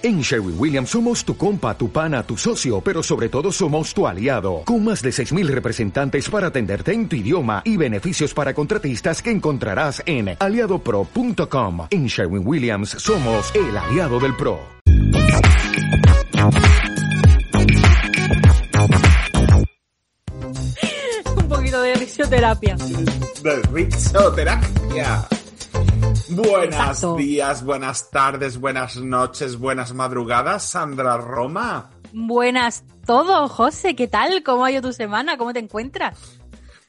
En Sherwin Williams somos tu compa, tu pana, tu socio, pero sobre todo somos tu aliado, con más de 6.000 representantes para atenderte en tu idioma y beneficios para contratistas que encontrarás en aliadopro.com. En Sherwin Williams somos el aliado del PRO. Un poquito de risoterapia. De risoterapia. Buenos Exacto. días, buenas tardes, buenas noches, buenas madrugadas, Sandra Roma. Buenas todo, José. ¿Qué tal? ¿Cómo ha ido tu semana? ¿Cómo te encuentras?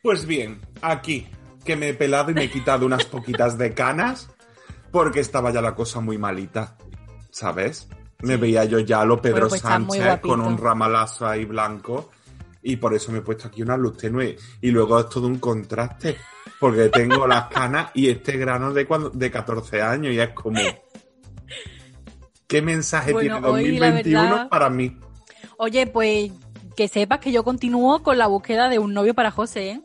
Pues bien, aquí, que me he pelado y me he quitado unas poquitas de canas, porque estaba ya la cosa muy malita, ¿sabes? Me veía yo ya a lo Pedro Bueno, pues Sánchez con un ramalazo ahí blanco, y por eso me he puesto aquí una luz tenue, y luego es todo un contraste, porque tengo las canas y este grano de, cuando, de 14 años, y es como... ¿Qué mensaje Bueno, tiene hoy, la 2021 verdad- para mí? Oye, pues que sepas que yo continúo con la búsqueda de un novio para José, ¿eh?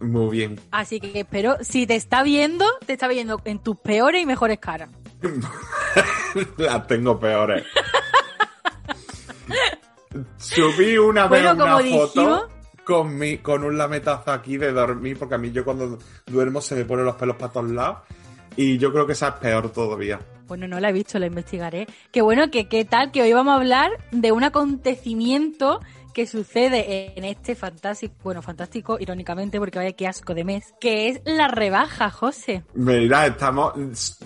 Muy bien. Así que espero, si te está viendo, te está viendo en tus peores y mejores caras. Las tengo peores. Subí una vez Bueno, una como foto dijimos- con, mi, con un lametazo aquí de dormir, porque a mí yo cuando duermo se me ponen los pelos para todos lados. Y yo creo que esa es peor todavía. Bueno, no la he visto, la investigaré. Qué bueno, que qué tal, que hoy vamos a hablar de un acontecimiento que sucede en este fantástico, bueno, fantástico, irónicamente, porque vaya qué asco de mes, que es la rebaja, José. Mira, estamos,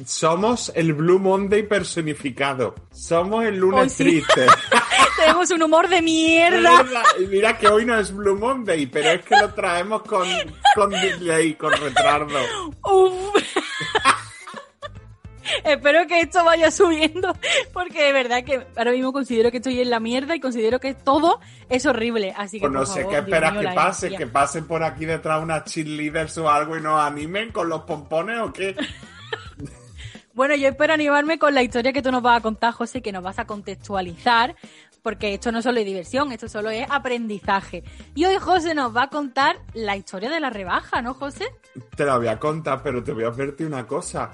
somos el Blue Monday personificado. Somos el lunes sí. triste. Tenemos un humor de mierda. Mira que hoy no es Blue Monday, pero es que lo traemos con, con delay, con retardo. Uf. Espero que esto vaya subiendo, porque de verdad que ahora mismo considero que estoy en la mierda y considero que todo es horrible. Así que Pues no por sé favor, qué esperas mío, que pase, energía. que pasen por aquí detrás unas cheerleaders o algo y nos animen con los pompones o qué. Bueno, yo espero animarme con la historia que tú nos vas a contar, José, que nos vas a contextualizar, porque esto no solo es diversión, esto solo es aprendizaje. Y hoy José nos va a contar la historia de la rebaja, ¿no, José? Te la voy a contar, pero te voy a advertir una cosa.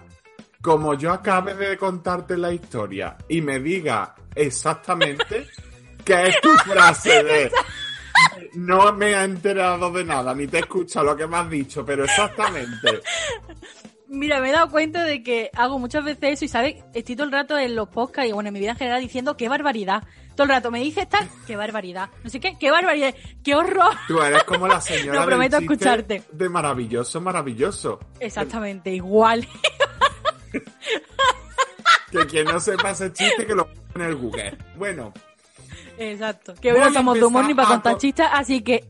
Como yo acabe de contarte la historia y me diga exactamente qué es tu frase de no me he enterado de nada, ni te he escuchado lo que me has dicho, pero exactamente. Mira, me he dado cuenta de que hago muchas veces eso y, ¿sabes? Estoy todo el rato en los podcasts y, bueno, en mi vida en general diciendo qué barbaridad. Todo el rato me dices tal, qué barbaridad. No sé qué, qué barbaridad, qué horror. Tú eres como la señora No, prometo escucharte. de maravilloso, maravilloso. Exactamente, igual. Que quien no sepa ese chiste que lo ponga en el Google. Bueno, Exacto. Que Voy hoy a no somos de humor ni para contar co- chistes, así que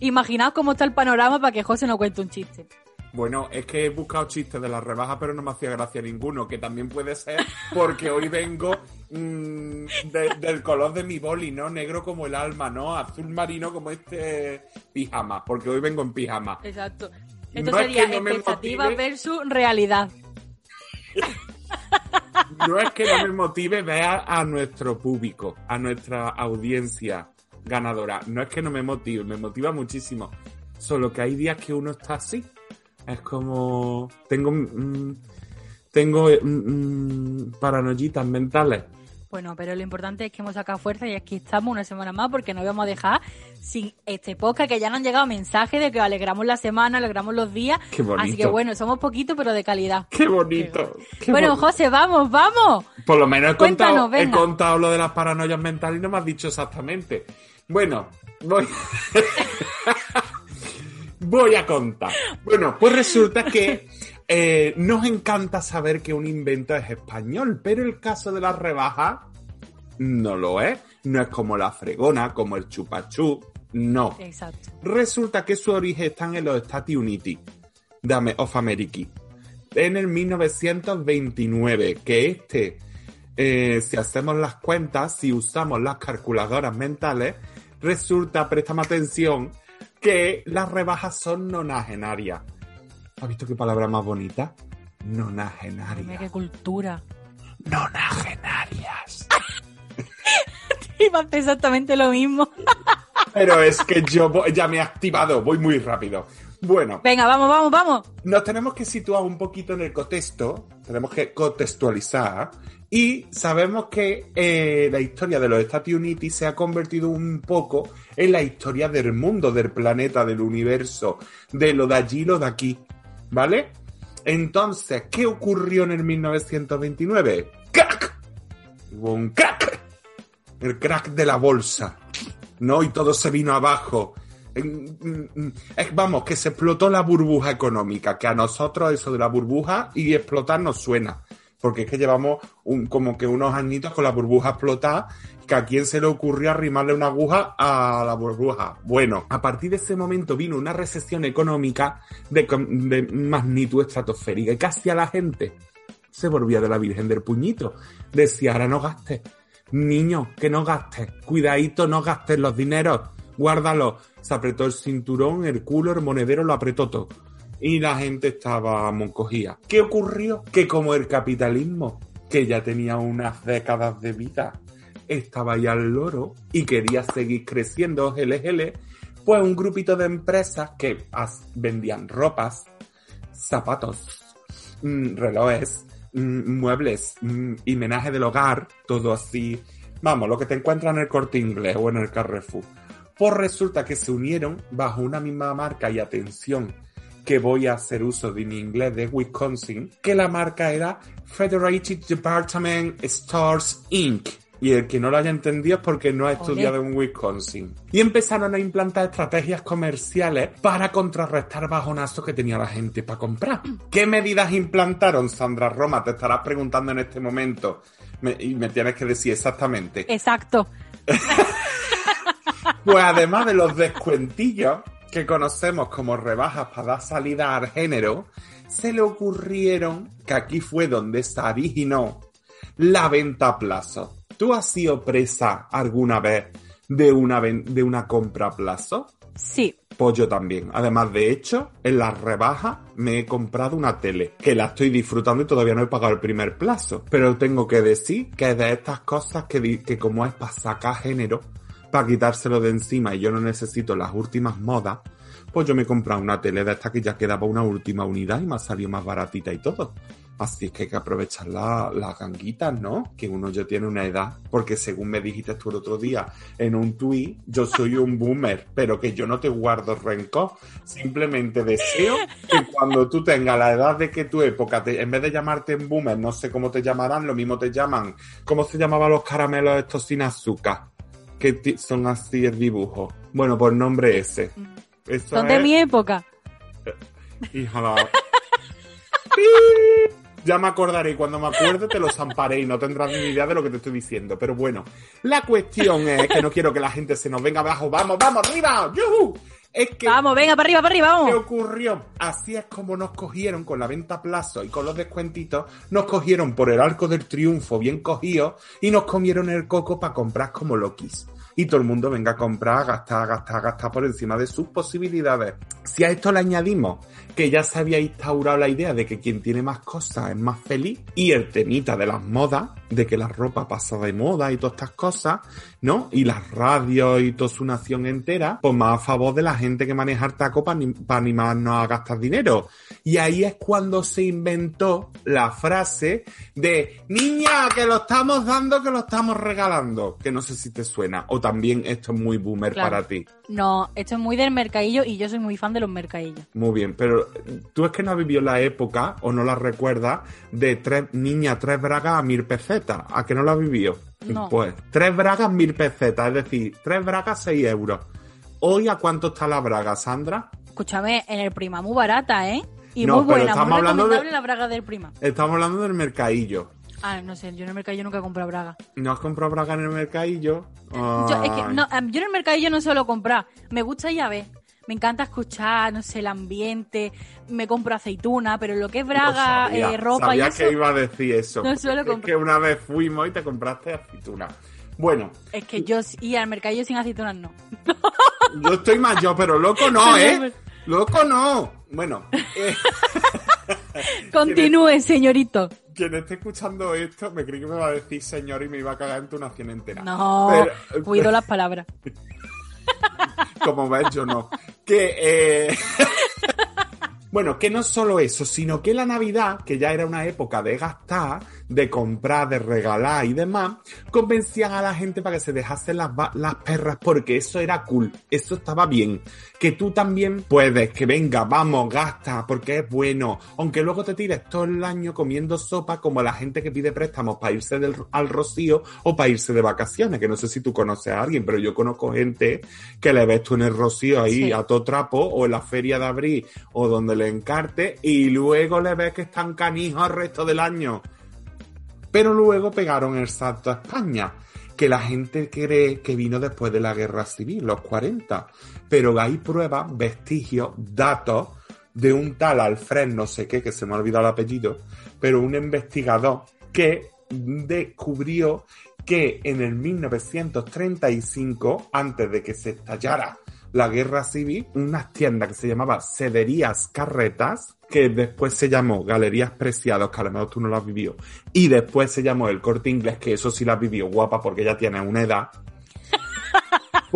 imaginaos cómo está el panorama para que José no cuente un chiste. bueno, es que he buscado chistes de la rebaja, pero no me hacía gracia ninguno, que también puede ser porque hoy vengo mm, de- del color de mi boli, ¿no? Negro como el alma, ¿no? Azul marino como este pijama, porque hoy vengo en pijama. Exacto. Esto No es sería que no expectativa motive. versus realidad. No es que no me motive ver a nuestro público, a nuestra audiencia ganadora. No es que no me motive, me motiva muchísimo. Solo que hay días que uno está así. Es como. Tengo. mm, tengo mm, mm, paranoitas mentales. Bueno, pero lo importante es que hemos sacado fuerza y aquí estamos una semana más porque no vamos a dejar sin este podcast que ya nos han llegado mensajes de que alegramos la semana, alegramos los días. Qué bonito. Así que bueno, somos poquitos pero de calidad. ¡Qué bonito! qué bueno, bonito. José, vamos, vamos. Por lo menos he Cuéntanos, contado, he contado lo de las paranoias mentales y no me has dicho exactamente. Bueno, voy. voy a contar. Bueno, pues resulta que eh, nos encanta saber que un invento es español, pero el caso de la rebaja no lo es. No es como la fregona, como el chupachú. No. Exacto. Resulta que su origen está en los de Ame- of America. En el 1929, que este, eh, si hacemos las cuentas, si usamos las calculadoras mentales, resulta, préstame atención, que las rebajas son nonagenarias. ¿Has visto qué palabra más bonita? Mira Nonagenaria. qué cultura. Nonagenarias. Iba a hacer exactamente lo mismo. Pero es que yo voy- ya me he activado, voy muy rápido. Bueno, Venga, vamos, vamos, vamos. nos tenemos que situar un poquito en el contexto, tenemos que contextualizar y sabemos que eh, la historia de los Stati Uniti se ha convertido un poco en la historia del mundo, del planeta, del universo, de lo de allí, lo de aquí, ¿vale? Entonces, ¿qué ocurrió en el 1929? ¡Crack! Hubo un crack, el crack de la bolsa, ¿no? Y todo se vino abajo. Mm, es- Vamos, que se explotó la burbuja económica, que a nosotros eso de la burbuja y explotar nos suena. Porque es que llevamos un, como que unos añitos con la burbuja explotada, que a quién se le ocurrió arrimarle una aguja a la burbuja. Bueno, a partir de ese momento vino una recesión económica de, de magnitud estratosférica y casi a la gente se volvía de la Virgen del Puñito. Decía, ahora no gastes. Niño, que no gastes. Cuidadito, no gastes los dineros. Guárdalo. Se apretó el cinturón, el culo, el monedero, lo apretó todo. Y la gente estaba moncogía. ¿Qué ocurrió? Que como el capitalismo, que ya tenía unas décadas de vida, estaba ya al loro y quería seguir creciendo, GLGL, pues un grupito de empresas que vendían ropas, zapatos, mm, relojes, mm, muebles, mm, y menaje del hogar, todo así. Vamos, lo que te encuentras en el corte inglés o en el Carrefour. Pues resulta que se unieron bajo una misma marca y atención que voy a hacer uso de mi inglés de Wisconsin, que la marca era Federated Department Stores Inc. Y el que no lo haya entendido es porque no ha estudiado en Wisconsin. Y empezaron a implantar estrategias comerciales para contrarrestar bajonazos que tenía la gente para comprar. ¿Qué medidas implantaron, Sandra Roma? Te estarás preguntando en este momento. Me- y me tienes que decir exactamente. Exacto. Pues además de los descuentillos que conocemos como rebajas para dar salida al género, se le ocurrieron, que aquí fue donde se originó, la venta a plazo. ¿Tú has sido presa alguna vez de una, de una compra a plazo? Sí. Pues yo también. Además, de hecho, en las rebajas me he comprado una tele, que la estoy disfrutando y todavía no he pagado el primer plazo. Pero tengo que decir que es de estas cosas que, que como es para sacar género, para quitárselo de encima y yo no necesito las últimas modas, pues yo me he comprado una tele de esta que ya quedaba una última unidad y me ha salido más baratita y todo. Así es que hay que aprovechar la- las ganguitas, ¿no? Que uno ya tiene una edad, porque según me dijiste tú el otro día en un tuit, yo soy un boomer, pero que yo no te guardo rencor. Simplemente deseo que cuando tú tengas la edad de que tu época, en vez de llamarte en boomer, no sé cómo te llamarán, lo mismo te llaman. ¿Cómo se llamaban los caramelos estos sin azúcar? Que son así el dibujo. Bueno, por nombre ese. Eso Son de es- mi época. Hija la- Ya me acordaré y cuando me acuerde te lo zamparé y no tendrás ni idea de lo que te estoy diciendo. Pero bueno, la cuestión es que no quiero que la gente se nos venga abajo. ¡Vamos, vamos, arriba! ¡Yuhu! Es que Vamos, venga, para arriba, para arriba, ¿Qué vamos. ocurrió? Así es como nos cogieron con la venta a plazo y con los descuentitos, nos cogieron por el arco del triunfo bien cogido y nos comieron el coco para comprar como loquis. Y todo el mundo venga a comprar, a gastar, a gastar, gastar por encima de sus posibilidades. Si a esto le añadimos que ya se había instaurado la idea de que quien tiene más cosas es más feliz y el temita de las modas, de que la ropa pasa de moda y todas estas cosas, ¿no? Y las radios y toda su nación entera, pues más a favor de la gente que maneja el taco para animarnos a gastar dinero. Y ahí es cuando se inventó la frase de niña, que lo estamos dando, que lo estamos regalando. Que no sé si te suena. O también esto es muy boomer Claro. para ti. No, esto es muy del mercadillo y yo soy muy fan de los mercadillos. Muy bien, pero tú es que no has vivido la época, o no la recuerdas, de tres niña, tres bragas a mil pesetas. ¿A que no la has vivido? No. Pues, tres bragas, mil pesetas, es decir, tres bragas, seis euros. Hoy, ¿a cuánto está la braga, Sandra? Escúchame, en el prima muy barata, ¿eh? Y No, muy pero buena, estamos muy hablando de- la braga del prima. Estamos hablando del mercadillo. Ah, no sé, yo en el mercadillo nunca he comprado braga. ¿No has comprado braga en el mercadillo? Yo, es que, Ay. no, em, yo en el mercadillo no suelo comprar. Me gusta ir a ver. Me encanta escuchar, no sé, el ambiente. Me compro aceituna, pero lo que es braga, sabía, eh, ropa sabía y eso. que iba a decir eso. No suelo es comprar. que una vez fuimos y te compraste aceituna. Bueno, Es que yo ir al mercadillo sin aceitunas no. yo estoy mayor, pero loco no, ¿eh? Loco no. Bueno, eh, Continúe, señorito. Quien esté escuchando esto me creí que me va a decir señor y me iba a cagar en tu nación entera. No, Pero- cuido las palabras. Como ves, yo no. Que, eh, Bueno, que no solo eso, sino que la Navidad, que ya era una época de gastar, de comprar, de regalar y demás, convencían a la gente para que se dejasen las, las perras porque eso era cool, eso estaba bien. Que tú también puedes, que venga, vamos, gasta, porque es bueno. Aunque luego te tires todo el año comiendo sopa como la gente que pide préstamos para irse del, al rocío o para irse de vacaciones, que no sé si tú conoces a alguien, pero yo conozco gente que le ves tú en el rocío ahí Sí. a todo trapo o en la feria de abril o donde le encarte y luego le ves que están canijos el resto del año. Pero luego pegaron el salto a España, que la gente cree que vino después de la guerra civil, los 40. Pero hay pruebas, vestigios, datos de un tal Alfred no sé qué, que se me ha olvidado el apellido, pero un investigador que descubrió que en el 1935, antes de que se estallara la guerra civil, unas tiendas que se llamaba Cederías Carretas, que después se llamó Galerías Preciados, que a lo mejor tú no lo has vivido, y después se llamó El Corte Inglés, que eso sí lo has vivido, guapa, porque ya tiene una edad.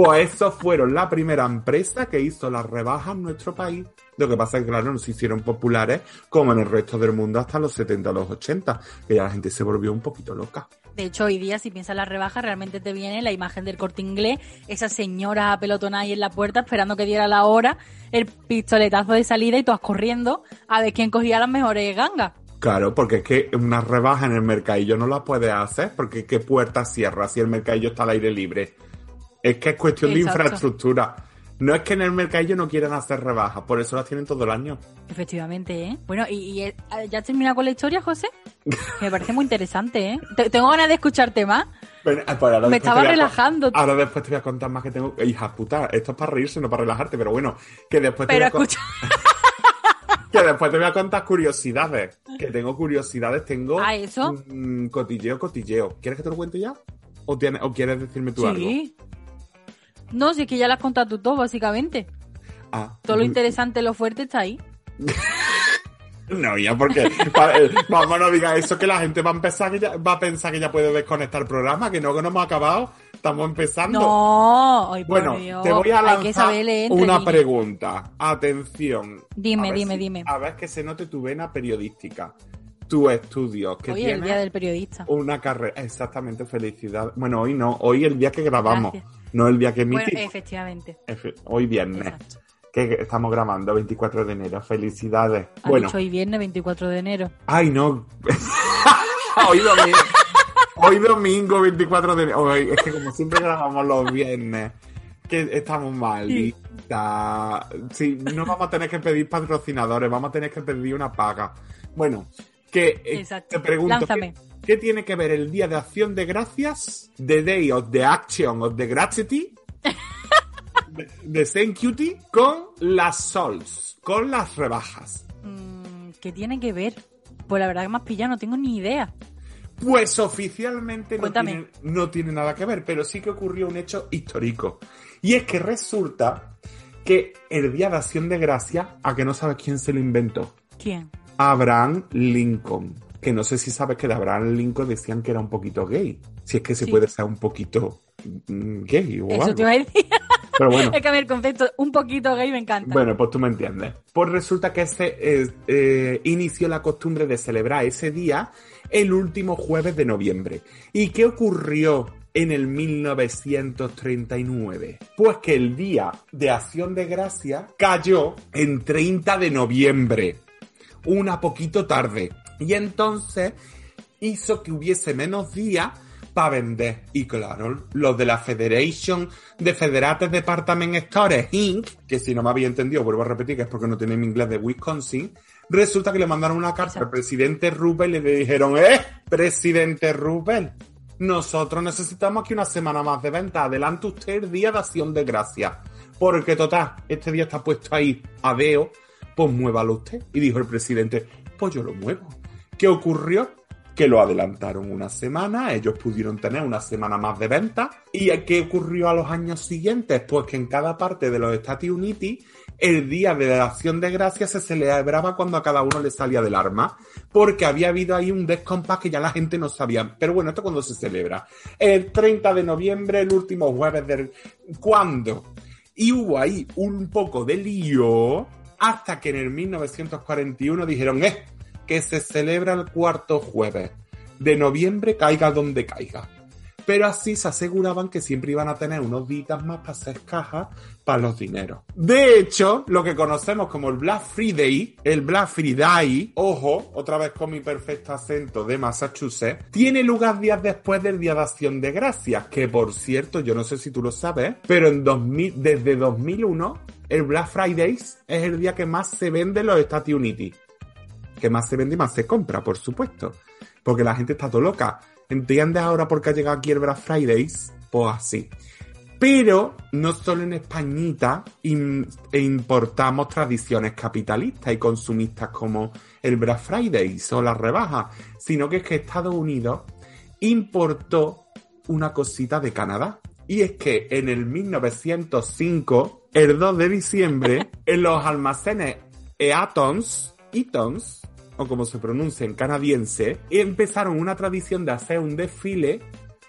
Pues esos fueron la primera empresa que hizo las rebajas en nuestro país. Lo que pasa es que, claro, no se hicieron populares como en el resto del mundo hasta los 70 o los 80, que ya la gente se volvió un poquito loca. De hecho, hoy día, si piensas en las rebajas, realmente te viene la imagen del corte inglés, esa señora apelotonada ahí en la puerta esperando que diera la hora, el pistoletazo de salida y todas corriendo a ver quién cogía las mejores gangas. Claro, porque es que una rebaja en el mercadillo no la puedes hacer, porque ¿qué puerta cierra si el mercadillo está al aire libre? Es que es cuestión de infraestructura. No es que en el mercadillo no quieran hacer rebajas, por eso las tienen todo el año. Efectivamente, ¿eh? Bueno, ¿y, y, eh, ya has terminado con la historia, José? Me parece muy interesante, ¿eh? Te- Tengo ganas de escucharte más. Bueno, pues ahora Me estaba a relajando. Ahora después te voy a contar más que tengo. Hija puta, esto es para reírse, no para relajarte, pero bueno, que después te Pero voy a escucha, que después te voy a contar curiosidades. Que tengo curiosidades, tengo Ah, ¿eso? mm, cotilleo, cotilleo. ¿Quieres que te lo cuente ya? ¿O, tienes, o quieres decirme tú algo? sí. No, si es que ya lo has contado tú todo, básicamente. Ah, Todo lo mm, interesante, lo fuerte está ahí. No, ya porque pa- eh, vamos no digas eso que la gente va a empezar que ya, va a pensar que ya puede desconectar el programa, que no, que no hemos acabado, estamos empezando. No, ay, por Bueno, Dios. te voy a lanzar una pregunta. Atención. Dime, dime, si- dime. A ver que se note tu vena periodística. Tu estudio, que Hoy es el día del periodista. una carrera. Exactamente, felicidad. Bueno, hoy no, hoy el día que grabamos, Gracias. No el día que Bueno, emitimos. efectivamente. Efe- hoy viernes, Exacto. que estamos grabando 24 de enero. Felicidades. Bueno, dicho hoy viernes 24 de enero. Ay, no. hoy domingo. Hoy domingo 24 de enero. Hoy, es que como siempre grabamos los viernes, que estamos malditas. Sí, no vamos a tener que pedir patrocinadores, vamos a tener que pedir una paga. Bueno, que eh, te pregunto, Lánzame. ¿qué, qué tiene que ver el Día de Acción de Gracias, The Day of the Action of the Gratitude, de, de Saint Cutie, con las sols, con las rebajas? Mm, ¿Qué tiene que ver? Pues la verdad que más pillado no tengo ni idea. Pues oficialmente no Cuéntame. tiene, no tiene nada que ver, pero sí que ocurrió un hecho histórico. Y es que resulta que el Día de Acción de Gracia, a que no sabes quién se lo inventó, ¿Quién? Abraham Lincoln. Que no sé si sabes que de Abraham Lincoln decían que era un poquito gay. Si es que se Sí. puede ser un poquito mm, gay o Eso algo. te iba a decir. Pero bueno. es que a mí el concepto un poquito gay me encanta. Bueno, pues tú me entiendes. Pues resulta que ese eh, eh, inició la costumbre de celebrar ese día el último jueves de noviembre. ¿Y qué ocurrió en el 1939? Pues que el día de acción de gracia cayó en 30 de noviembre. Una poquito tarde. Y entonces hizo que hubiese menos días para vender. Y claro, los de la Federation de Federated Department Stores Inc., que si no me había entendido, vuelvo a repetir que es porque no tiene mi inglés de Wisconsin, resulta que le mandaron una carta al presidente Rubel y le dijeron, ¡eh, presidente Rubel! Nosotros necesitamos aquí una semana más de venta. Adelante usted el día de acción de gracia. Porque total, este día está puesto ahí a deo, pues muévalo usted. Y dijo el presidente, pues yo lo muevo. ¿Qué ocurrió? Que lo adelantaron una semana, ellos pudieron tener una semana más de venta. ¿Y qué ocurrió a los años siguientes? Pues que en cada parte de los Estados Unidos el día de la acción de gracias se celebraba cuando a cada uno le salía del arma, porque había habido ahí un descompás que ya la gente no sabía. Pero bueno, ¿esto cuando se celebra? El 30 de noviembre, el último jueves del... ¿Cuándo? Y hubo ahí un poco de lío hasta que en el 1941 dijeron, eh, que se celebra el cuarto jueves de noviembre, caiga donde caiga. Pero así se aseguraban que siempre iban a tener unos días más para hacer cajas para los dineros. De hecho, lo que conocemos como el Black Friday, el Black Friday, ojo, otra vez con mi perfecto acento de Massachusetts, tiene lugar días después del Día de Acción de Gracias, que por cierto, yo no sé si tú lo sabes, pero en 2000, desde 2001, el Black Friday es el día que más se vende en los Estados Unidos. Que más se vende y más se compra, por supuesto. Porque la gente está todo loca. ¿Entiendes ahora por qué ha llegado aquí el Black Fridays? Pues así. Pero no solo en Españita e importamos tradiciones capitalistas y consumistas como el Black Fridays o las rebajas, sino que es que Estados Unidos importó una cosita de Canadá. Y es que en el 1905, el 2 de diciembre, en los almacenes Eatons, Eatons, o como se pronuncia en canadiense, empezaron una tradición de hacer un desfile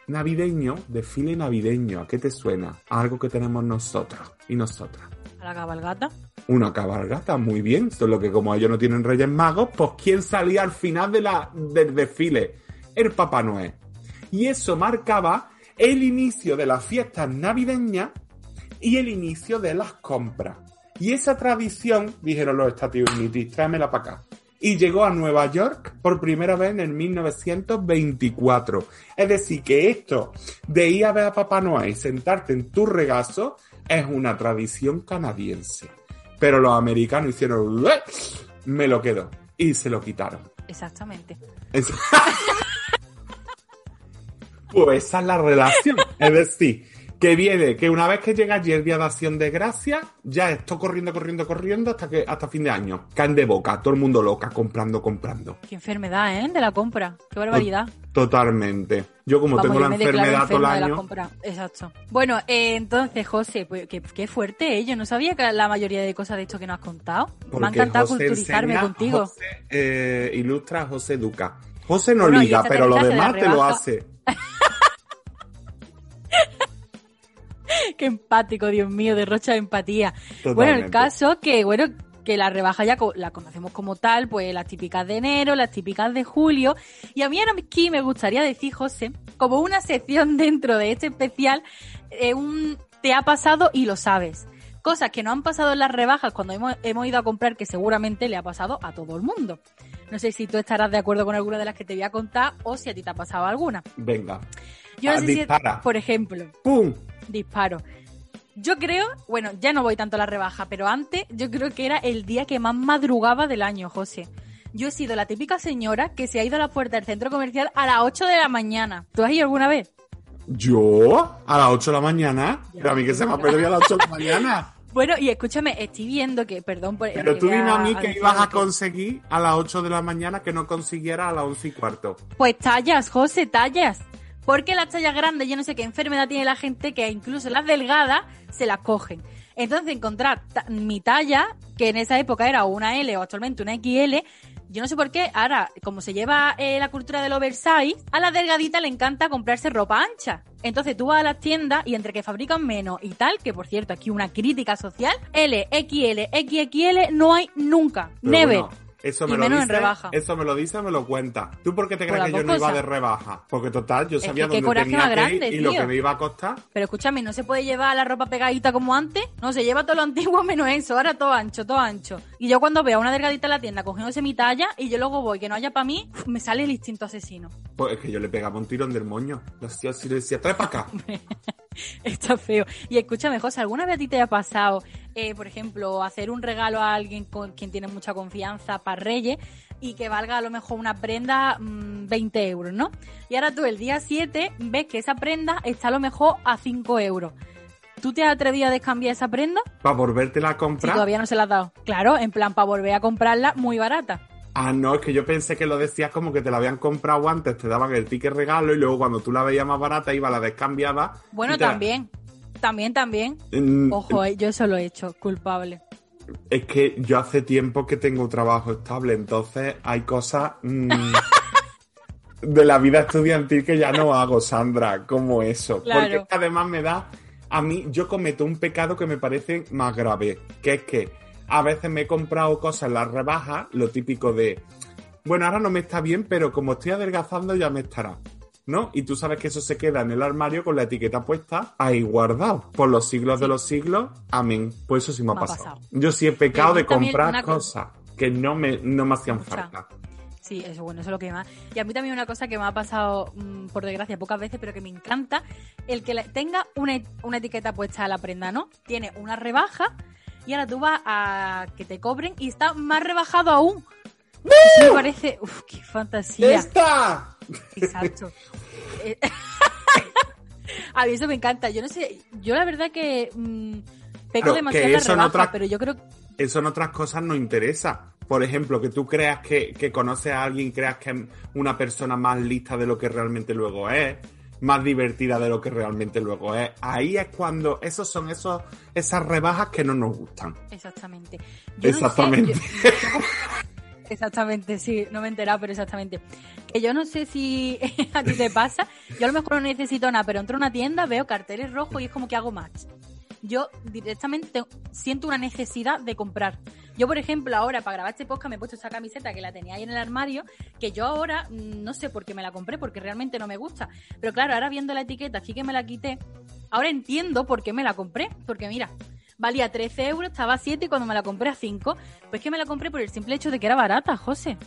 navideño, desfile navideño. ¿A qué te suena? A algo que tenemos nosotros y nosotras. A la cabalgata. Una cabalgata, muy bien. Solo que como ellos no tienen reyes magos, pues ¿quién salía al final de la, del desfile? El Papá Noel. Y eso marcaba el inicio de las fiestas navideñas y el inicio de las compras. Y esa tradición, dijeron los Estados Unidos, tráemela para acá. Y llegó a Nueva York por primera vez en el 1924. Es decir, que esto de ir a ver a Papá Noel y sentarte en tu regazo es una tradición canadiense. Pero los americanos hicieron, "Ué, me lo quedo. Y se lo quitaron. Exactamente. Es- pues esa es la relación. Es decir, que viene, que una vez que llega allí el Día de Acción de Gracia, ya estoy corriendo, corriendo, corriendo hasta que hasta fin de año. Caen de boca, todo el mundo loca, comprando, comprando. Qué enfermedad, ¿eh? De la compra. Qué barbaridad. Totalmente. Yo como Vamos, tengo yo la enfermedad todo el enferma de la año. Exacto. Bueno, eh, entonces, José, pues qué, qué fuerte, ¿eh? Yo no sabía que la mayoría de cosas de esto que nos has contado. Me ha encantado José culturizarme enseña- contigo. José, eh, ilustra a José Duca. José no Bueno, liga, pero lo demás te lo hace. Qué empático, Dios mío, derrocha de empatía. Bueno, el caso que, bueno, que la rebaja ya la conocemos como tal, pues las típicas de enero, las típicas de julio. Y a mí ahora aquí me gustaría decir, José, como una sección dentro de este especial, eh, un te ha pasado y lo sabes. Cosas que no han pasado en las rebajas cuando hemos, hemos ido a comprar, que seguramente le ha pasado a todo el mundo. No sé si tú estarás de acuerdo con alguna de las que te voy a contar o si a ti te ha pasado alguna. Venga. Yo no Ah, sé si, dispara. por ejemplo, ¡Pum! disparo. Yo creo, bueno, ya no voy tanto a la rebaja, pero antes yo creo que era el día que más madrugaba del año, José. Yo he sido la típica señora que se ha ido a la puerta del centro comercial a las 8 de la mañana. ¿Tú has ido alguna vez? ¿Yo? ¿A las 8 de la mañana? Ya, Pero a mí que se me ha perdido a las 8 de la mañana. Bueno, y escúchame, estoy viendo que, perdón por... Pero tú dime a mí que ibas a conseguir a las 8 de la mañana que no consiguiera a las 11 y cuarto. Pues tallas, José, tallas. Porque las tallas grandes, yo no sé qué enfermedad tiene la gente que incluso las delgadas se las cogen. Entonces encontrar mi talla, que en esa época era una L o actualmente una XL, yo no sé por qué, ahora, como se lleva eh, la cultura del oversize, a la delgadita le encanta comprarse ropa ancha. Entonces tú vas a las tiendas y entre que fabrican menos y tal, que por cierto, aquí una crítica social, L, XL, XXL no hay nunca. Pero Never. bueno, eso Y me lo menos en dice, rebaja. Eso me lo dice, me lo cuenta. ¿Tú por qué te crees que yo no iba de rebaja? Porque total, yo Es sabía que dónde tenía que grande, ir y lo que me iba a costar. Pero escúchame, ¿no se puede llevar la ropa pegadita como antes? No, se lleva todo lo antiguo menos eso, ahora todo ancho, todo ancho. Y yo cuando veo a una delgadita en la tienda cogiéndose mi talla y yo luego voy que no haya para mí, me sale el instinto asesino. Pues es que yo le pegaba un tirón del moño. Le hacía así, le decía, trae para acá. Está feo. Y escúchame, José, ¿alguna vez a ti te ha pasado, eh, por ejemplo, hacer un regalo a alguien con quien tienes mucha confianza para Reyes y que valga a lo mejor una prenda mm, 20 euros, ¿no? Y ahora tú el día 7 ves que esa prenda está a lo mejor a 5 euros. ¿Tú te has atrevido a descambiar esa prenda? Para volvértela a Si comprar. todavía no se la has dado. Claro, en plan, para volver a comprarla muy barata. Ah, no, es que yo pensé que lo decías como que te la habían comprado antes, te daban el ticket regalo y luego cuando tú la veías más barata iba la descambiada. Bueno, la- también. También. Mm, Ojo, eh, yo eso lo he hecho, culpable. Es que yo hace tiempo que tengo trabajo estable, entonces hay cosas mm, de la vida estudiantil que ya no hago, Sandra, como eso. Claro. Porque es que además me da, a mí, yo cometo un pecado que me parece más grave, que es que a veces me he comprado cosas en las rebajas, lo típico de, bueno, ahora no me está bien, pero como estoy adelgazando ya me estará. ¿No? Y tú sabes que eso se queda en el armario con la etiqueta puesta ahí guardado. Por los siglos de los siglos, amén. Pues eso sí me ha, pasado. Yo sí he pecado de comprar cosas que no me, no me hacían falta. Sí, eso bueno, eso es lo que más. Y a mí también una cosa que me ha pasado, mm, por desgracia, pocas veces, pero que me encanta, el que tenga una, una etiqueta puesta a la prenda, ¿no? Tiene una rebaja y ahora tú vas a que te cobren y está más rebajado aún. Eso me parece, uf, qué fantasía. ¡Está! Exacto. Eh, a mí eso me encanta. Yo no sé, yo la verdad que mmm, peco demasiado la rebaja, pero yo creo eso en otras cosas no interesa. Por ejemplo, que tú creas que, que conoces a alguien, creas que es una persona más lista de lo que realmente luego es, más divertida de lo que realmente luego es. Ahí es cuando esos son esos, esas rebajas que no nos gustan. Exactamente. exactamente. Exactamente, sí, no me he enterado, pero exactamente. Que yo no sé si a ti te pasa, yo a lo mejor no necesito nada, pero entro a una tienda, veo carteles rojos y es como que hago match yo directamente siento una necesidad de comprar. Yo, por ejemplo, ahora para grabar este podcast me he puesto esa camiseta que la tenía ahí en el armario, que yo ahora mm, no sé por qué me la compré, porque realmente no me gusta. Pero claro, ahora viendo la etiqueta, así que me la quité, ahora entiendo por qué me la compré. Porque mira, valía 13 euros, estaba a 7 y cuando me la compré a 5, pues que me la compré por el simple hecho de que era barata, José.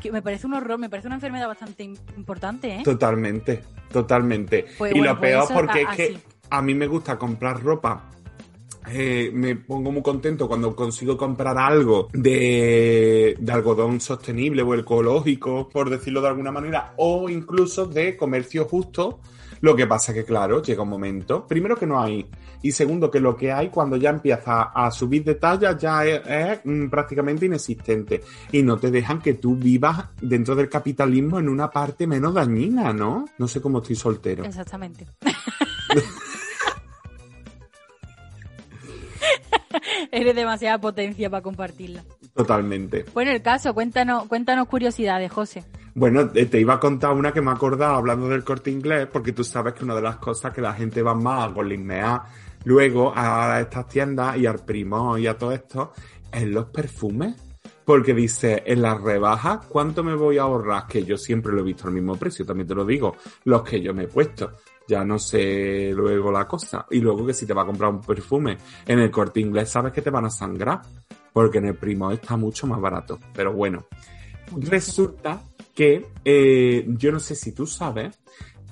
Que me parece un horror, me parece una enfermedad bastante importante, ¿eh? Totalmente, totalmente. Pues y lo pues peor porque es que a mí me gusta comprar ropa eh, me pongo muy contento cuando consigo comprar algo de, de, algodón sostenible o ecológico, por decirlo de alguna manera, o incluso de comercio justo. Lo que pasa que, claro, llega un momento, primero que no hay, y segundo que lo que hay cuando ya empieza a subir de talla ya es, mm, prácticamente inexistente. Y no te dejan que tú vivas dentro del capitalismo en una parte menos dañina, ¿no? No sé cómo estoy soltero. Exactamente. Eres demasiada potencia para compartirla. Totalmente. Bueno, el caso, cuéntanos, cuéntanos curiosidades, José. Bueno, eh, te iba a contar una que me ha acordado hablando del corte inglés, porque tú sabes que una de las cosas que la gente va más a golismear luego a estas tiendas y al primo y a todo esto es los perfumes. Porque dice, en las rebajas, ¿cuánto me voy a ahorrar? Que yo siempre lo he visto al mismo precio, también te lo digo, los que yo me he puesto ya no sé luego la cosa. Y luego que si te va a comprar un perfume en el corte inglés, sabes que te van a sangrar, porque en el primo está mucho más barato. Pero bueno, resulta que eh, yo no sé si tú sabes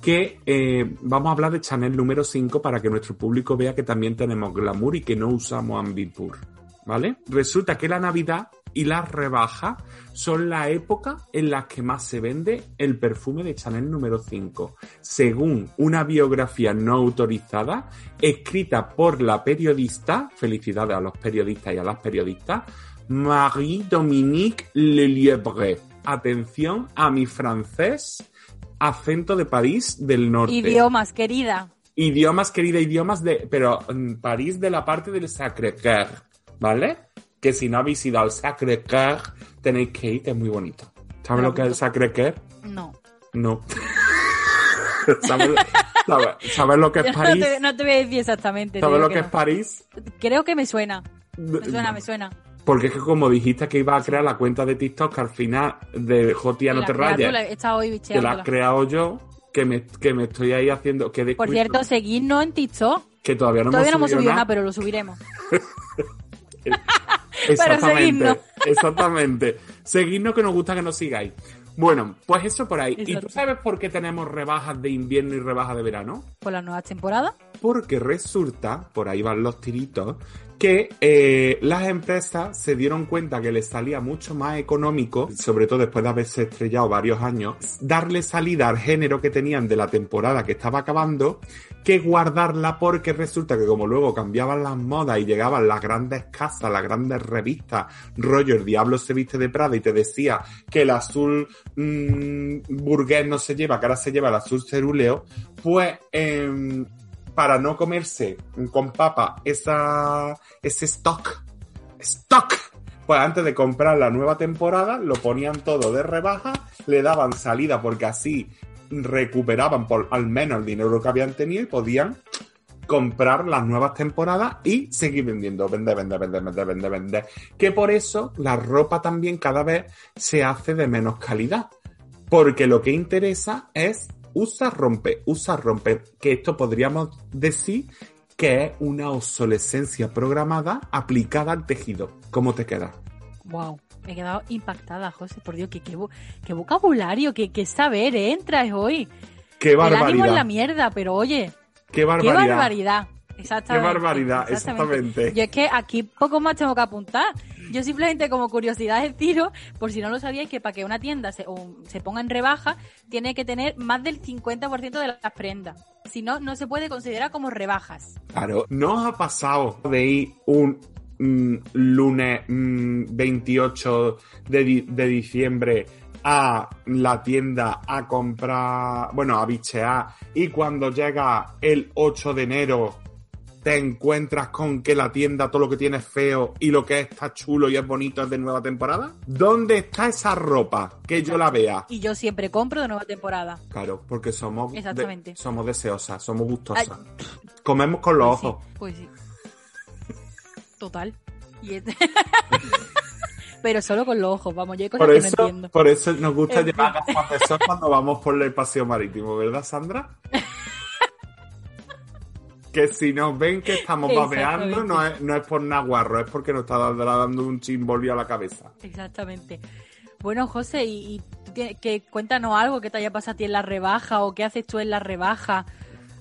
que eh, vamos a hablar de Chanel número 5 para que nuestro público vea que también tenemos glamour y que no usamos ambipur. ¿Vale? Resulta que la Navidad y las rebajas son la época en la que más se vende el perfume de Chanel número 5, según una biografía no autorizada escrita por la periodista, felicidades a los periodistas y a las periodistas, Marie-Dominique Lelièvre. Atención a mi francés, acento de París del norte. Idiomas, querida. Idiomas, querida, idiomas de, pero en París de la parte del Sacré-Cœur, ¿vale? Que si no habéis ido al Sacre Cœur, tenéis que ir, que es muy bonito. ¿Sabes lo que es el Sacre Cœur? No. No. ¿Sabes, lo que es París? No te, voy a decir exactamente. ¿Sabes lo que, es París? Creo que me suena. Me suena, me suena. Porque es que como dijiste que iba a crear la cuenta de TikTok, que al final de Jotia no te rayes, que la has creado yo, que me, que me estoy ahí haciendo... Que Por cierto, seguidnos en TikTok. Que todavía no todavía hemos subido, no hemos subido nada, pero lo subiremos. Exactamente. Exactamente. Seguidnos que nos gusta que nos sigáis. Bueno, pues eso por ahí. ¿Y tú sabes por qué tenemos rebajas de invierno y rebajas de verano? Por la nueva temporada. Porque resulta, por ahí van los tiritos, que eh, las empresas se dieron cuenta que les salía mucho más económico, sobre todo después de haberse estrellado varios años, darle salida al género que tenían de la temporada que estaba acabando, que guardarla porque resulta que como luego cambiaban las modas y llegaban las grandes casas, las grandes revistas, rollo el diablo se viste de Prada y te decía que el azul mmm, burgués no se lleva, que ahora se lleva el azul cerúleo, pues eh, para no comerse con papa esa, ese stock, stock, pues antes de comprar la nueva temporada lo ponían todo de rebaja, le daban salida porque así recuperaban por al menos el dinero que habían tenido y podían comprar las nuevas temporadas y seguir vendiendo, vender, vender, vender, vender, vender, vender. Que por eso la ropa también cada vez se hace de menos calidad. Porque lo que interesa es usa, rompe, usa, rompe. Que esto podríamos decir que es una obsolescencia programada aplicada al tejido. ¿Cómo te queda? Wow, me he quedado impactada, José. Por Dios, qué, qué, qué vocabulario, qué, qué saber ¿eh? entras hoy. Qué barbaridad. El ánimo en la mierda, pero oye, Qué barbaridad. qué barbaridad. Exactamente. Qué barbaridad, exactamente. Yo es que aquí poco más tengo que apuntar. Yo simplemente como curiosidad de tiro, por si no lo sabíais, que para que una tienda se, ponga en rebaja, tiene que tener más del 50% de las prendas. Si no, no se puede considerar como rebajas. Claro, ¿no os ha pasado de ir un mm, lunes mm, 28 de, de diciembre a la tienda a comprar, bueno, a bichear y cuando llega el 8 de enero te encuentras con que la tienda todo lo que tiene es feo y lo que está chulo y es bonito es de nueva temporada? ¿Dónde está esa ropa? Que yo la vea. Y yo siempre compro de nueva temporada. Claro, porque somos, de- Exactamente. somos deseosas, somos gustosas. Comemos con los Pues sí, ojos. Pues sí. Total. Y este- Pero solo con los ojos, vamos, yo hay cosas Por que no eso, entiendo. por eso nos gusta llevar gafas de sol cuando vamos por el paseo marítimo, ¿verdad, Sandra? que si nos ven que estamos babeando, no es, no es por naguarro, es porque nos está dando, un chimbolio a la cabeza. Exactamente. Bueno, José, y, que cuéntanos algo que te haya pasado a ti en la rebaja o qué haces tú en la rebaja,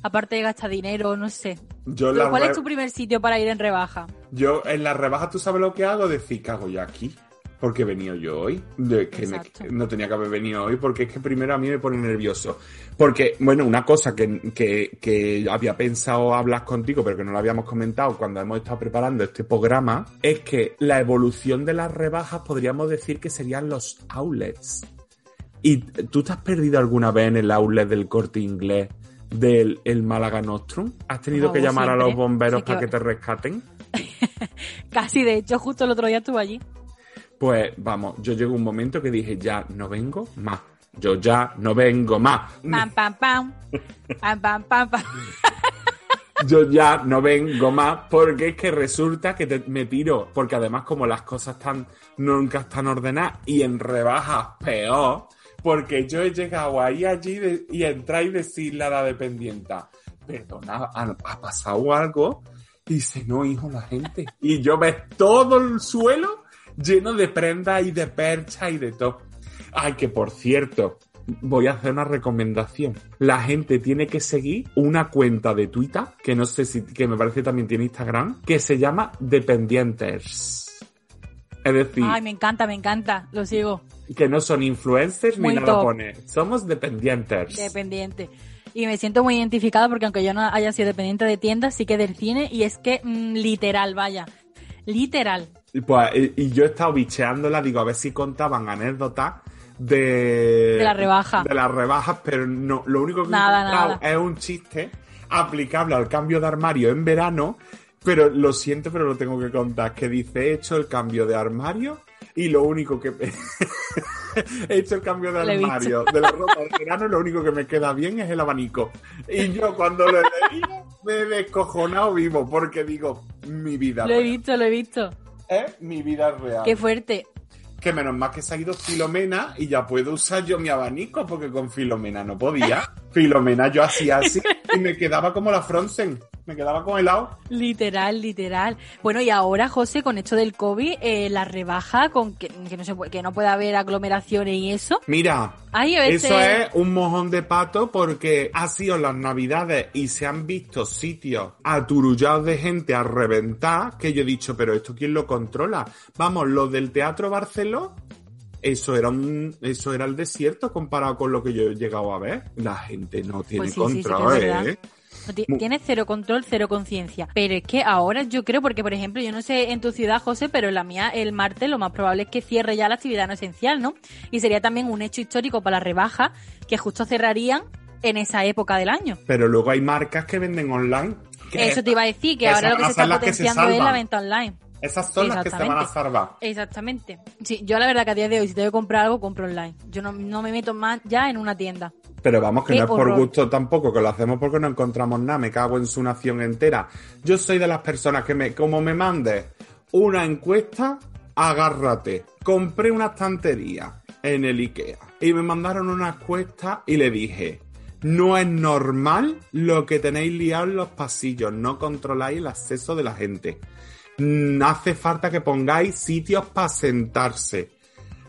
aparte de gastar dinero, no sé. Yo, ¿Cuál re- es tu primer sitio para ir en rebaja? yo en la rebaja, ¿tú sabes lo que hago? Decir, ¿qué hago yo aquí? Porque he venido yo hoy. De que me- no tenía que haber venido hoy porque es que primero a mí me pone nervioso. Porque, bueno, una cosa que, que, que había pensado hablar contigo, pero que no lo habíamos comentado cuando hemos estado preparando este programa, es que la evolución de las rebajas podríamos decir que serían los outlets. ¿Y tú te has perdido alguna vez en el outlet del corte inglés del el Málaga Nostrum? ¿Has tenido Por que llamar a los bomberos Sí, para que- que te rescaten? Casi, de hecho, justo el otro día estuve allí. Pues vamos, yo llegó un momento que dije, ya no vengo más. Yo ya no vengo más. Pam, pam, pam. Pam, pam, pam, pam. Yo ya no vengo más porque es que resulta que te- me tiro. Porque además como las cosas están, nunca están ordenadas y en rebajas peor. Porque yo he llegado ahí allí de- y entrar y decirle a la dependienta, perdona, ¿ha, ha pasado algo? Y dice, no, hijo, la gente. Y yo ves todo el suelo lleno de prendas y de percha y de todo. Ay, que por cierto, voy a hacer una recomendación. La gente tiene que seguir una cuenta de Twitter, que no sé si, que me parece también tiene Instagram, que se llama Dependientes. Es decir, Ay, me encanta, me encanta. Lo sigo. que no son influencers ni nada pone. Somos dependientes. Dependiente. Y me siento muy identificada porque aunque yo no haya sido dependiente de tiendas, sí que del cine. Y es que, mm, literal, vaya. Literal. Y, pues, y- y yo he estado bicheándola, digo, a ver si contaban anécdotas de... De la rebaja. De las rebajas, pero no, lo único que Nada, he encontrado nada. es un chiste aplicable al cambio de armario en verano, pero lo siento, pero lo tengo que contar, que dice, he hecho el cambio de armario y lo único que... he hecho el cambio de armario de la ropa de verano, lo único que me queda bien es el abanico. Y yo cuando lo he leído me he descojonado vivo, porque digo, mi vida Lo he visto, lo he visto. Es mi vida real. Qué fuerte. Que menos mal que se ha ido Filomena y ya puedo usar yo mi abanico porque con Filomena no podía. Filomena yo hacía así y me quedaba como la Frozen. Me quedaba con helado. Literal, literal. Bueno, y ahora, José, con esto del COVID, eh, la rebaja, con que, que no se puede, que no puede haber aglomeraciones y eso. Mira, Ay, a veces... eso es un mojón de pato porque ha sido las navidades y se han visto sitios aturullados de gente a reventar que yo he dicho, pero esto quién lo controla. Vamos, lo del Teatro Barceló, eso era un, eso era el desierto comparado con lo que yo he llegado a ver. La gente no tiene Pues sí, sí, sí que es control, verdad. ¿eh? Tienes cero control, cero conciencia. Pero es que ahora yo creo, porque por ejemplo, yo no sé en tu ciudad, José, pero en la mía, el martes, lo más probable es que cierre ya la actividad no esencial, ¿no? Y sería también un hecho histórico para la rebaja, que justo cerrarían en esa época del año. Pero luego hay marcas que venden online. que Eso te iba a decir, que ahora lo que se está las que se potenciando es la venta online. Esas son las que se van a salvar. Exactamente. Sí, yo la verdad que a día de hoy, si tengo que comprar algo, compro online. Yo no, no me meto más ya en una tienda. Pero vamos, que Qué no es por gusto tampoco, que lo hacemos porque no encontramos nada, me cago en su nación entera. Yo soy de las personas que me, como me mandes una encuesta, agárrate. Compré una estantería en el IKEA y me mandaron una encuesta y le dije, no es normal lo que tenéis liado en los pasillos, no controláis el acceso de la gente. Mm, Hace falta que pongáis sitios para sentarse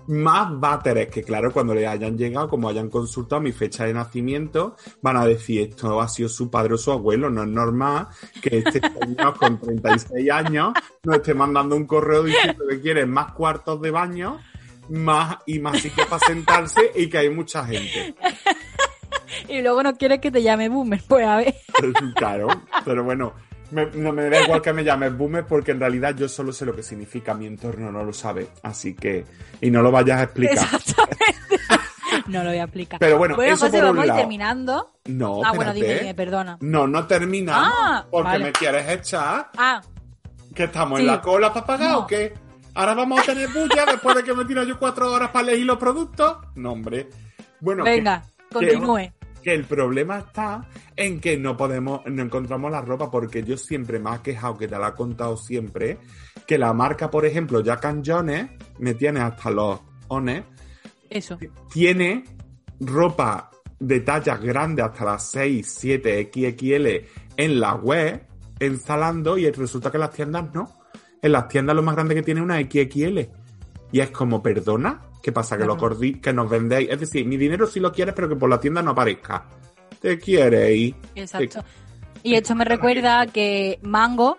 más váteres que claro cuando le hayan llegado como hayan consultado mi fecha de nacimiento van a decir esto ha sido su padre o su abuelo no es normal que este señor con 36 años nos esté mandando un correo diciendo que quiere más cuartos de baño más y más sitios para sentarse y que hay mucha gente Y luego no quieres que te llame Boomer. Pues a ver. claro pero bueno me, no me da igual que me llames boomer porque en realidad yo solo sé lo que significa mi entorno no lo sabe así que y no lo vayas a explicar Exactamente. no lo voy a explicar. Pero bueno, eso José, por un vamos ir lado. terminando. no ah, bueno, dime, perdona. No, no terminamos. Ah, porque vale. me quieres echar. Ah, ¿Que estamos Sí. en la cola para pagar No. o qué? ¿Ahora vamos a tener bulla después de que me tiro yo cuatro horas para elegir los productos? No, hombre. Bueno, venga, que- continúe. Que, el problema está en que no podemos, no encontramos la ropa porque yo siempre me he quejado, que te la he contado siempre, que la marca, por ejemplo, Jack and Jones, me tiene hasta los ones, Eso. tiene ropa de tallas grandes hasta las 6, 7, XXL en la web, en Zalando, y resulta que en las tiendas no. En las tiendas lo más grande que tiene es una XXL. Y es como, perdona, ¿qué pasa? Que, lo cordi- que nos vendéis. Es decir, mi dinero si lo quieres, pero que por la tienda no aparezca. ¿Te quieres? Exacto. Y esto me recuerda que Mango,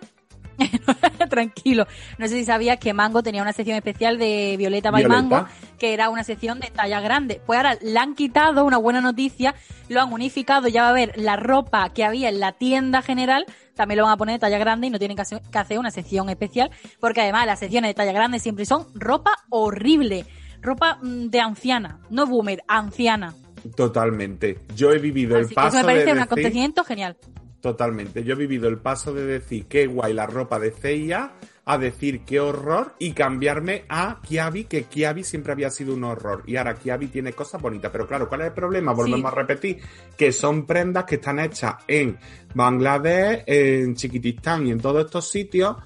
tranquilo, no sé si sabías que Mango tenía una sección especial de Violeta by Violeta. Mango, que era una sección de talla grande. Pues ahora la han quitado, una buena noticia, lo han unificado, ya va a haber la ropa que había en la tienda general, también lo van a poner de talla grande y no tienen que hacer, que hacer una sección especial, porque además las secciones de talla grande siempre son ropa horrible, ropa mm, de anciana, no boomer, anciana. Totalmente. Yo he vivido el que paso eso me parece de un decir- acontecimiento genial. Totalmente. Yo he vivido el paso de decir qué guay la ropa de CIA a decir qué horror y cambiarme a Kiabi, que Kiabi siempre había sido un horror. Y ahora Kiabi tiene cosas bonitas. Pero claro, ¿cuál es el problema? Volvemos Sí. a repetir que son prendas que están hechas en Bangladesh, en Chiquitistán y en todos estos sitios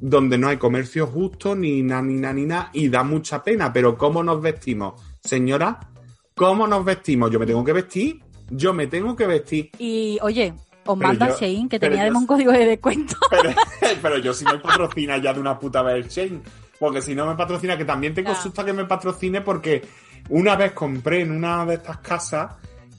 donde no hay comercio justo, ni na, ni na, ni na, y da mucha pena. Pero ¿cómo nos vestimos? Señora, ¿cómo nos vestimos? Yo me tengo que vestir. Yo me tengo que vestir. Y oye, os manda Shein que tenía además un código de descuento. Pero, pero yo si me patrocina ya de una puta vez Shane. Porque si no me patrocina, que también tengo Ya. susto que me patrocine porque una vez compré en una de estas casas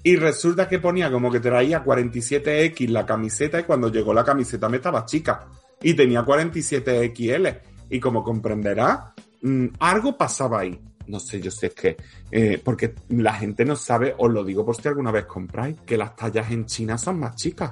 y resulta que ponía como que traía 47X la camiseta y cuando llegó la camiseta me estaba chica y tenía 47XL. Y como comprenderá, mm, algo pasaba ahí. No sé, yo sé que, eh, porque la gente no sabe, os lo digo por si alguna vez compráis, que las tallas en China son más chicas.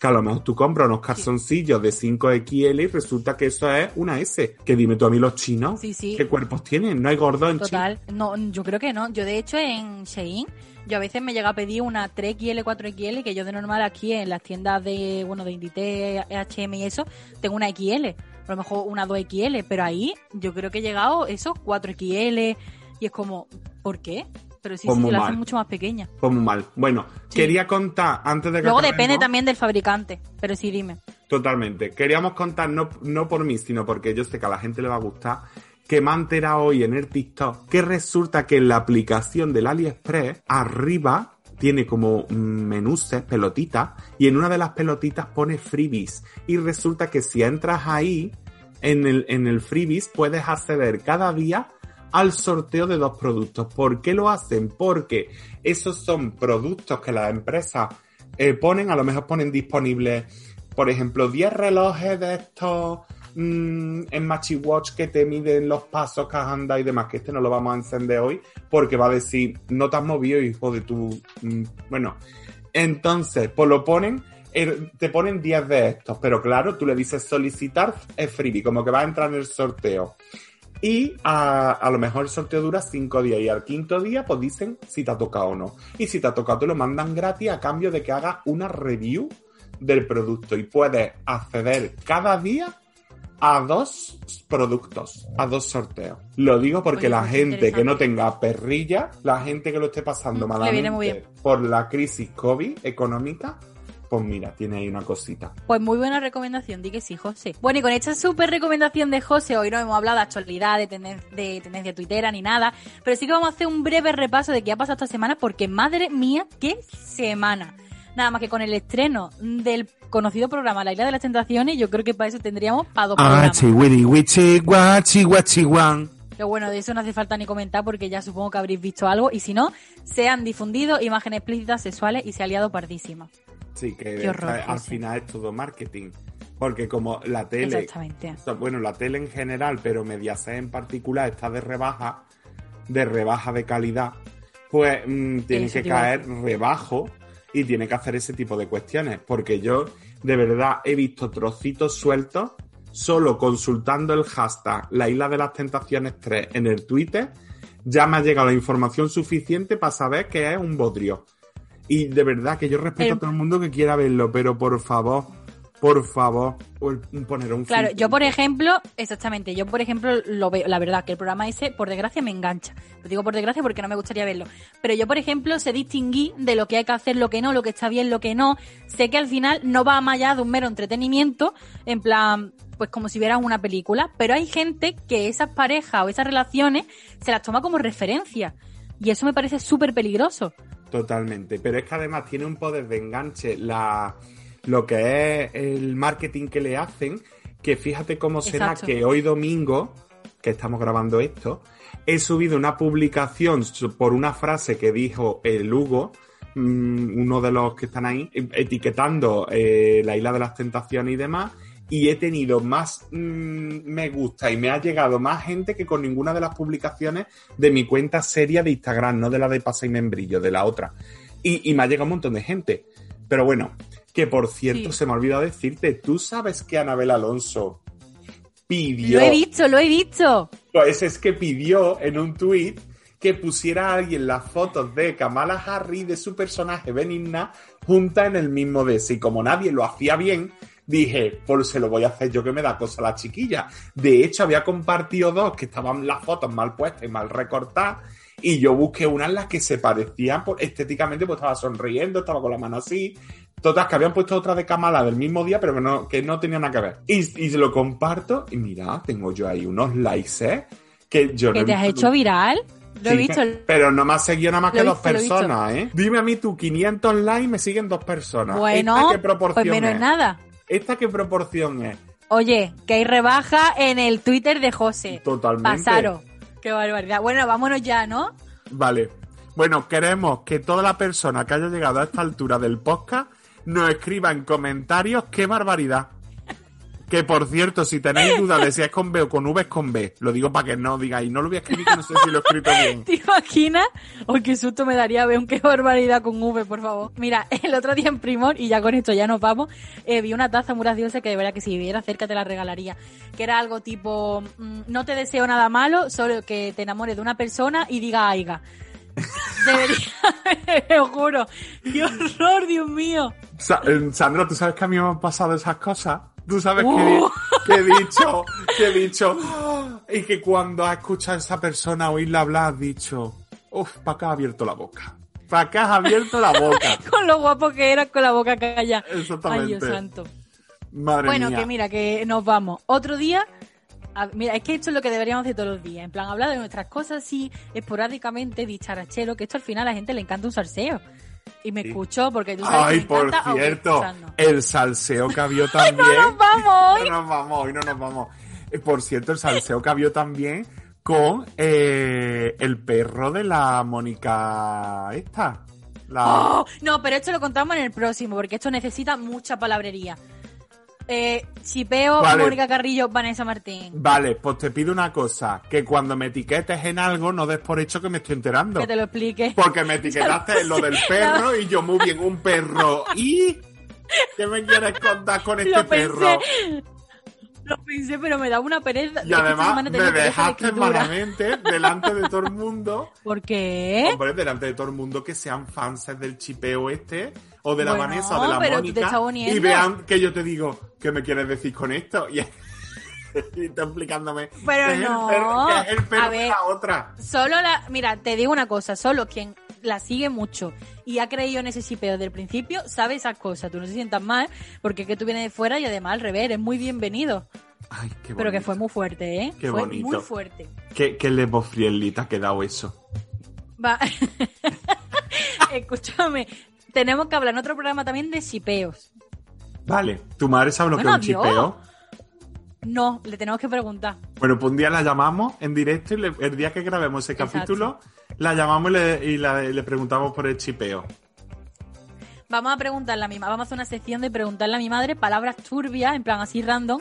Que a lo mejor tú compras unos calzoncillos de 5XL y resulta que eso es una S. Que dime tú a mí los chinos, Sí, sí. ¿qué cuerpos tienen? No hay gordo en China. Total, no, yo creo que no. Yo de hecho en Shein, yo a veces me llega a pedir una 3XL, 4XL, que yo de normal aquí en las tiendas de, bueno, de Inditex, H&M y eso, tengo una XL, a lo mejor una 2XL, pero ahí yo creo que he llegado eso, 4XL, y es como, ¿por qué? Pero sí, sí, muy la hacen mucho más pequeña. Pues muy mal. Bueno, Sí. quería contar antes de que Luego acabemos- depende también del fabricante, pero sí, dime. Totalmente. Queríamos contar, no, no por mí, sino porque yo sé que a la gente le va a gustar, que me ha enterado hoy en el TikTok que resulta que en la aplicación del AliExpress, arriba tiene como mm, menús, pelotitas, y en una de las pelotitas pone freebies. Y resulta que si entras ahí, en el, en el freebies, puedes acceder cada día al sorteo de dos productos. ¿Por qué lo hacen? Porque esos son productos que las empresas eh, ponen, a lo mejor ponen disponibles, por ejemplo, 10 relojes de estos mm, en Machiwatch que te miden los pasos que has andado y demás, que este no lo vamos a encender hoy, porque va a decir, no te has movido, hijo de tu... mm, bueno, entonces, pues lo ponen, eh, te ponen 10 de estos, pero claro, tú le dices solicitar es freebie, como que va a entrar en el sorteo. Y a, a lo mejor el sorteo dura cinco días y al quinto día pues dicen si te ha tocado o no. Y si te ha tocado te lo mandan gratis a cambio de que hagas una review del producto y puedes acceder cada día a dos productos, a dos sorteos. Lo digo porque Oye, la pues gente que no tenga perrilla, la gente que lo esté pasando Mm, malamente por la crisis COVID económica, pues mira, tiene ahí una cosita. Pues muy buena recomendación, di que sí, José. Bueno, y con esta súper recomendación de José, hoy no hemos hablado de actualidad, de, tenden- de tendencia tuitera ni nada, pero sí que vamos a hacer un breve repaso de qué ha pasado esta semana, porque madre mía, qué semana. Nada más que con el estreno del conocido programa La Isla de las Tentaciones, yo creo que para eso tendríamos para dos Ah, programas. guan. Pero bueno, de eso no hace falta ni comentar porque ya supongo que habréis visto algo, y si no, se han difundido imágenes explícitas sexuales y se ha liado pardísima. Sí, que horror, al final es todo marketing. Porque como la tele, bueno, la tele en general, pero Mediaset en particular está de rebaja, de rebaja de calidad, pues mm, tiene Eso que caer rebajo y tiene que hacer ese tipo de cuestiones. Porque yo, de verdad, he visto trocitos sueltos solo consultando el hashtag La Isla de las Tentaciones 3 en el Twitter. Ya me ha llegado la información suficiente para saber que es un bodrio. Y de verdad que yo respeto El- a todo el mundo que quiera verlo, pero por favor, por favor, poner un Claro, yo por ejemplo, exactamente, yo por ejemplo lo veo, la verdad que el programa ese, por desgracia, me engancha. Lo digo por desgracia porque no me gustaría verlo. Pero yo, por ejemplo, sé distinguir de lo que hay que hacer, lo que no, lo que está bien, lo que no. Sé que al final no va más allá de un mero entretenimiento, en plan, pues como si vieras una película. Pero hay gente que esas parejas o esas relaciones se las toma como referencia. Y eso me parece súper peligroso. Totalmente. Pero es que además tiene un poder de enganche la, lo que es el marketing que le hacen, que fíjate cómo será Exacto. que hoy domingo, que estamos grabando esto, he subido una publicación por una frase que dijo el Hugo, mm, uno de los que están ahí, etiquetando eh, la isla de las tentaciones y demás, y he tenido más mm, me gusta y me ha llegado más gente que con ninguna de las publicaciones de mi cuenta seria de Instagram, no de la de Pasa y Membrillo, de la otra. Y, y me ha llegado un montón de gente. Pero bueno, que por cierto, Sí. se me ha olvidado decirte, tú sabes que Anabel Alonso pidió... Lo he visto, lo he visto. Pues es que pidió en un tuit que pusiera a alguien las fotos de Kamala Harris de su personaje Benigna juntas en el mismo DS. Y como nadie lo hacía bien, dije, pues se lo voy a hacer yo que me da cosa la chiquilla. De hecho, había compartido dos que estaban las fotos mal puestas y mal recortadas. Y yo busqué una en las que se parecían pues, estéticamente, pues estaba sonriendo, estaba con la mano así. Todas que habían puesto otra de Kamala del mismo día, pero que no, que no tenía nada que ver. Y, y se lo comparto, y mira, tengo yo ahí unos likes, ¿eh? Que yo no ¿Que he te has hecho viral? Lo he visto. pe- Pero no me ha seguido nada más que dos personas, ¿eh? Dime a mí, tú, 500 likes me siguen dos personas. Bueno, ¿Esta qué proporción pues menos es? nada. ¿Esta qué proporción es? Oye, que hay rebaja en el Twitter de José. Totalmente. Pasaron. Qué barbaridad. Bueno, vámonos ya, ¿no? Vale. Bueno, queremos que toda la persona que haya llegado a esta altura del podcast nos escriba en comentarios qué barbaridad. Que por cierto, si tenéis dudas de si es con B o con V, es con B. Lo digo para que no digáis, no lo voy a escribir que no sé si lo he escrito bien. ¿Te imaginas? Oh, qué susto me daría ver un qué barbaridad con V, por favor. Mira, el otro día en Primor, y ya con esto ya nos vamos, eh, vi una taza muy graciosa que de verdad que si viviera cerca te la regalaría. Que era algo tipo, mm, no te deseo nada malo, solo que te enamores de una persona y diga aiga. Debería, te lo juro. ¡Qué horror, Dios mío! Eh, Sandra, ¿tú sabes que a mí me han pasado esas cosas? ¿Tú sabes Uh. que, he dicho, que he dicho, y que cuando has escuchado a esa persona oírla hablar, has dicho, uff, para acá has abierto la boca. Para acá has abierto la boca. Con lo guapo que era con la boca callada. Exactamente. Ay, Dios santo. Madre Bueno, mía. que mira, que nos vamos. Otro día. mira, es que esto es lo que deberíamos hacer todos los días. En plan, hablar de nuestras cosas así, esporádicamente, dicharachero, que esto al final a la gente le encanta un salseo. Y me Sí. escucho porque tú sabes Ay, que me por encanta cierto, el salseo que había también. ¡Nos vamos hoy! No nos vamos, hoy no nos vamos. Eh, Por cierto, el salseo que había también con eh, el perro de la Mónica esta. La... ¡Oh! No, pero esto lo contamos en el próximo, porque esto necesita mucha palabrería. Eh, chipeo, Vale. Mónica Carrillo, Vanessa Martín. Vale, pues te pido una cosa, que cuando me etiquetes en algo no des por hecho que me estoy enterando. Que te lo explique. Porque me etiquetaste en lo del perro y yo muy bien, un perro. ¿Y qué me quieres contar con este Lo perro? Lo pensé, pero me da una pereza. Y además me de dejaste malamente delante de todo el mundo. ¿Por qué? Hombre, delante de todo el mundo que sean fans del chipeo este, o de la Bueno, Vanessa o de la pero tú te Mónica, y vean que yo te digo, ¿qué me quieres decir con esto? Y y está explicándome. Pero que es el no. perro- que es el perro A de ver. la otra. Solo la. Mira, te digo una cosa, solo quien la sigue mucho y ha creído en ese shipeo desde el principio sabe esas cosas. Tú no te sientas mal, porque es que tú vienes de fuera y además al revés, eres muy bienvenido. Ay, qué Pero que fue muy fuerte, ¿eh? Qué fue bonito. muy fuerte. Qué, qué levo ha quedado eso. Va. Escúchame, tenemos que hablar en otro programa también de shipeos. Vale, ¿tu madre sabe lo Bueno, que es un Dios. chipeo? No, le tenemos que preguntar. Bueno, pues un día la llamamos en directo y le- el día que grabemos ese Exacto. capítulo, la llamamos y le, y la- y le preguntamos por el chipeo. Vamos a preguntarle a mi vamos a hacer una sección de preguntarle a mi madre palabras turbias, en plan así random,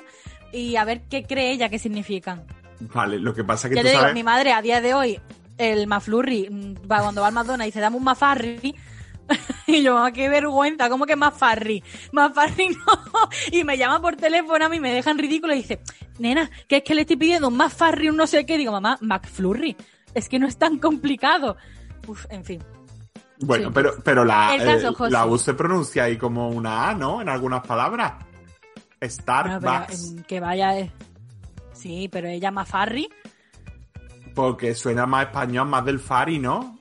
y a ver qué cree ella que significan. Vale, lo que pasa es que Ya tú te digo, sabes... mi madre a día de hoy, el maflurri, mm, va cuando va al McDonald's y dice, dame un mafarri. Y yo, mamá, qué vergüenza, ¿cómo que mafarri? Mafarri no. Y me llama por teléfono a mí, me deja en ridículo y dice, nena, que es que le estoy pidiendo un mafarri, un no sé qué. Digo, mamá, McFlurry. Es que no es tan complicado. Uf, en fin. Bueno, Sí. pero, pero la, caso, eh, la U se pronuncia ahí como una A, ¿no? En algunas palabras. Starbucks. que vaya. eh. Sí, pero ella mafarri, Porque suena más español, más del Fari, ¿no?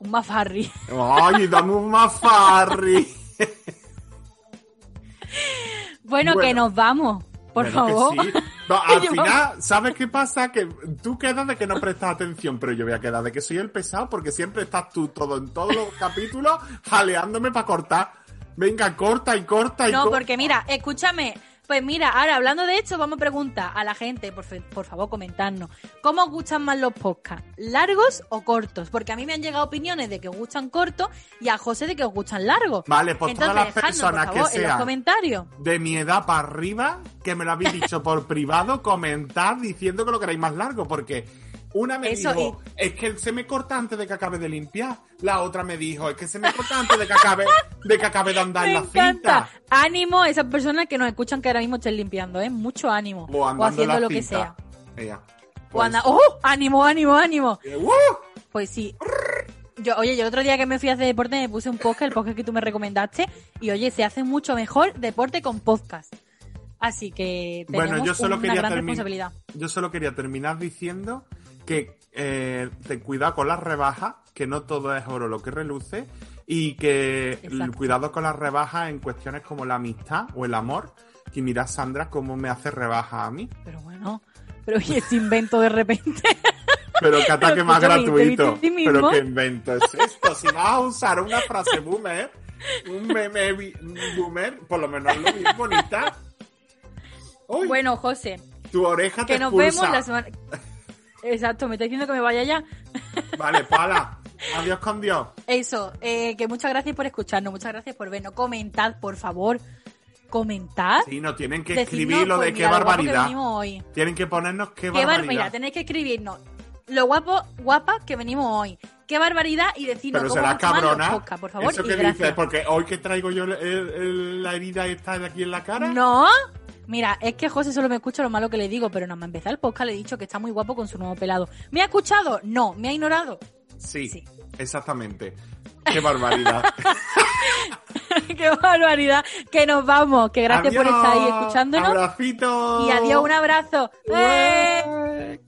Un mafarri. ¡Ay, dame un mafarri! Bueno, Bueno. que nos vamos, por Bueno, favor. sí. No, al final, ¿sabes qué pasa? Que tú quedas de que no prestas atención, pero yo voy a quedar de que soy el pesado porque siempre estás tú todo en todos los capítulos jaleándome para cortar. Venga, corta y corta y No, corta. porque mira, escúchame. Pues mira, ahora hablando de esto, vamos a preguntar a la gente, por, fe- por favor, comentarnos. ¿Cómo os gustan más los podcasts? ¿Largos o cortos? Porque a mí me han llegado opiniones de que os gustan cortos y a José de que os gustan largos. Vale, pues Entonces, todas las personas por que favor, sean de mi edad para arriba, que me lo habéis dicho por privado, comentad diciendo que lo queréis más largo, porque una me Eso, dijo, es que se me corta antes de que acabe de limpiar. La otra me dijo, es que se me corta antes de que acabe de, que acabe de andar Me en la encanta. cinta. Ánimo a esas personas que nos escuchan que ahora mismo estén limpiando, ¿eh? Mucho ánimo. O haciendo lo que sea. Ella. O Pues, anda- ¡Oh! ¡Ánimo, ánimo, ánimo! eh, ¡uh! Pues sí. Yo, oye, yo el otro día que me fui a hacer deporte me puse un podcast, el podcast que tú me recomendaste, y oye, se hace mucho mejor deporte con podcast. Así que tenemos Bueno, yo solo una quería gran terminar. responsabilidad. Yo solo quería terminar diciendo que eh, ten cuidado con las rebajas, que no todo es oro lo que reluce, y que Exacto. el cuidado con las rebajas en cuestiones como la amistad o el amor. Que mira Sandra cómo me hace rebajas a mí. Pero bueno, pero oye, este invento de repente. Pero qué ataque Pero más escúchame, ¿te gratuito. Pero qué invento es esto. Si vas a usar una frase boomer, un meme boomer, por lo menos lo bien bonita. Uy, bueno, José, tu oreja te que nos expulsa. vemos la semana. Exacto, me está diciendo que me vaya ya. Vale, pala. Adiós con Dios. Eso, eh, que muchas gracias por escucharnos, muchas gracias por vernos. Comentad, por favor. Comentad. Sí, no tienen que Decidnos, escribir lo pues, de qué mira, lo barbaridad. venimos hoy. Tienen que ponernos qué Qué bar- barbaridad. Mira, tenéis que escribirnos lo guapo, guapa que venimos hoy. Qué barbaridad y decirnos Pero cómo será cabrona. podcasts, por favor, Eso que dices, porque hoy que traigo yo el- el- el- la herida esta de aquí en la cara. No, mira, es que José solo me escucha lo malo que le digo, pero nada más empezar el podcast le he dicho que está muy guapo con su nuevo pelado. ¿Me ha escuchado? No. ¿Me ha ignorado? Sí, Sí. exactamente. Qué barbaridad. ¡Qué barbaridad! Que nos vamos. Que gracias por estar ahí escuchándonos. Abracito. Y adiós, un abrazo. ¡Eh!